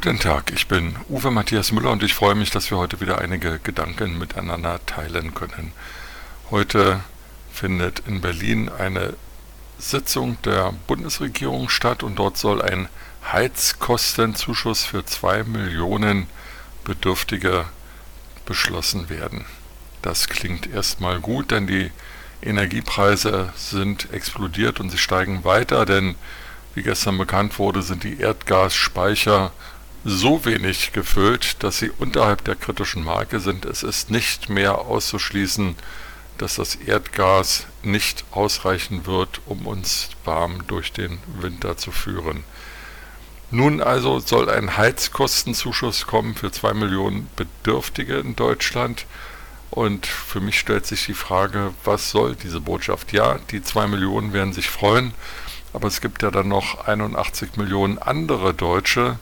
Guten Tag, ich bin Uwe Matthias Müller und ich freue mich, dass wir heute wieder einige Gedanken miteinander teilen können. Heute findet in Berlin eine Sitzung der Bundesregierung statt und dort soll ein Heizkostenzuschuss für zwei Millionen Bedürftige beschlossen werden. Das klingt erstmal gut, denn die Energiepreise sind explodiert und sie steigen weiter, denn wie gestern bekannt wurde, sind die Erdgasspeicher so wenig gefüllt, dass sie unterhalb der kritischen Marke sind. Es ist nicht mehr auszuschließen, dass das Erdgas nicht ausreichen wird, um uns warm durch den Winter zu führen. Nun also soll ein Heizkostenzuschuss kommen für zwei Millionen Bedürftige in Deutschland. Und für mich stellt sich die Frage, was soll diese Botschaft? Ja, die zwei Millionen werden sich freuen, aber es gibt ja dann noch 81 Millionen andere Deutsche,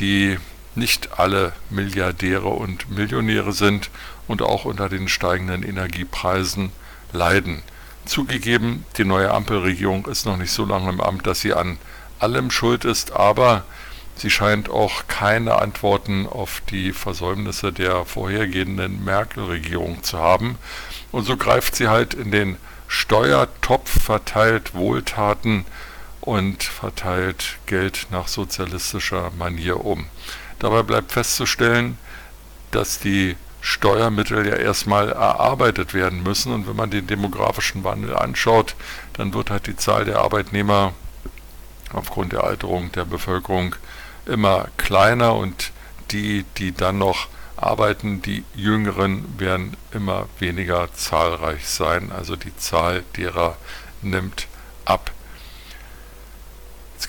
die nicht alle Milliardäre und Millionäre sind und auch unter den steigenden Energiepreisen leiden. Zugegeben, die neue Ampelregierung ist noch nicht so lange im Amt, dass sie an allem schuld ist, aber sie scheint auch keine Antworten auf die Versäumnisse der vorhergehenden Merkel-Regierung zu haben. Und so greift sie halt in den Steuertopf, verteilt Wohltaten und verteilt Geld nach sozialistischer Manier um. Dabei bleibt festzustellen, dass die Steuermittel ja erstmal erarbeitet werden müssen. Und wenn man den demografischen Wandel anschaut, dann wird halt die Zahl der Arbeitnehmer aufgrund der Alterung der Bevölkerung immer kleiner. Und die, die dann noch arbeiten, die Jüngeren werden immer weniger zahlreich sein, also die Zahl derer nimmt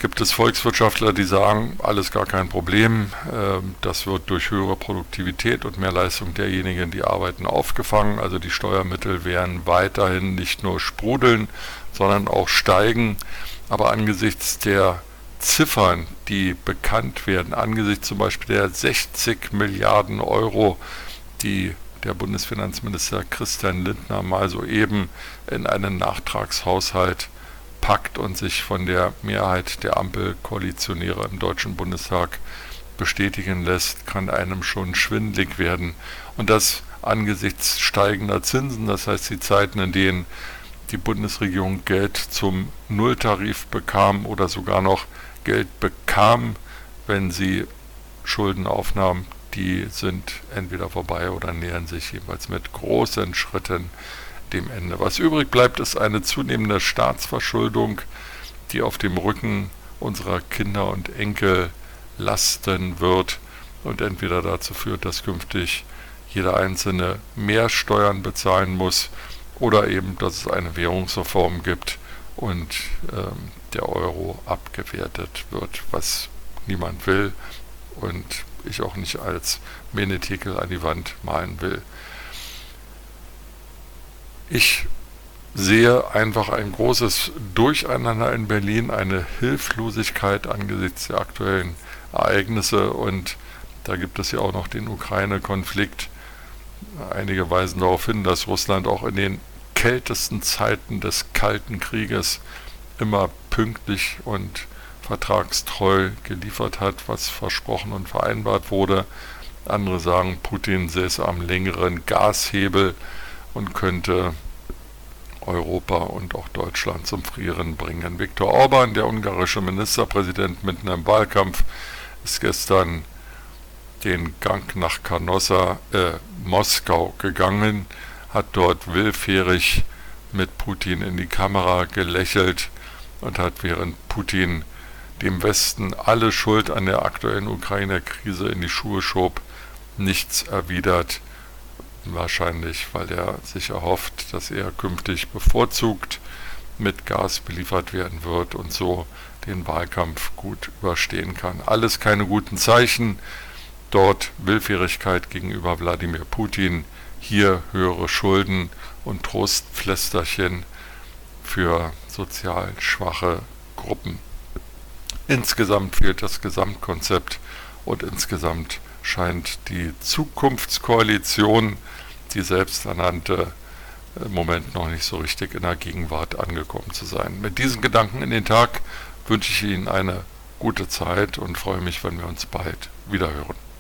gibt es Volkswirtschaftler, die sagen, alles gar kein Problem, ähm, das wird durch höhere Produktivität und mehr Leistung derjenigen, die arbeiten, aufgefangen. Also die Steuermittel werden weiterhin nicht nur sprudeln, sondern auch steigen. Aber angesichts der Ziffern, die bekannt werden, angesichts zum Beispiel der 60 Milliarden Euro, die der Bundesfinanzminister Christian Lindner mal soeben in einen Nachtragshaushalt packt und sich von der Mehrheit der Ampelkoalitionäre im Deutschen Bundestag bestätigen lässt, kann einem schon schwindlig werden. Und das angesichts steigender Zinsen, das heißt die Zeiten, in denen die Bundesregierung Geld zum Nulltarif bekam oder sogar noch Geld bekam, wenn sie Schulden aufnahm, die sind entweder vorbei oder nähern sich jeweils mit großen Schritten dem Ende. Was übrig bleibt, ist eine zunehmende Staatsverschuldung, die auf dem Rücken unserer Kinder und Enkel lasten wird und entweder dazu führt, dass künftig jeder Einzelne mehr Steuern bezahlen muss oder eben, dass es eine Währungsreform gibt und ähm, der Euro abgewertet wird, was niemand will und ich auch nicht als Menetekel an die Wand malen will. Ich sehe einfach ein großes Durcheinander in Berlin, eine Hilflosigkeit angesichts der aktuellen Ereignisse und da gibt es ja auch noch den Ukraine-Konflikt. Einige weisen darauf hin, dass Russland auch in den kältesten Zeiten des Kalten Krieges immer pünktlich und vertragstreu geliefert hat, was versprochen und vereinbart wurde. Andere sagen, Putin säße am längeren Gashebel und könnte Europa und auch Deutschland zum Frieren bringen. Viktor Orban, der ungarische Ministerpräsident mitten im Wahlkampf, ist gestern den Gang nach Canossa, äh, Moskau gegangen, hat dort willfährig mit Putin in die Kamera gelächelt und hat während Putin dem Westen alle Schuld an der aktuellen Ukraine-Krise in die Schuhe schob, nichts erwidert Wahrscheinlich, weil er sich erhofft, dass er künftig bevorzugt mit Gas beliefert werden wird und so den Wahlkampf gut überstehen kann. Alles keine guten Zeichen. Dort Willfährigkeit gegenüber Wladimir Putin, hier höhere Schulden und Trostpflästerchen für sozial schwache Gruppen. Insgesamt fehlt das Gesamtkonzept und insgesamt scheint die Zukunftskoalition, die selbsternannte, im Moment noch nicht so richtig in der Gegenwart angekommen zu sein. Mit diesen Gedanken in den Tag wünsche ich Ihnen eine gute Zeit und freue mich, wenn wir uns bald wiederhören.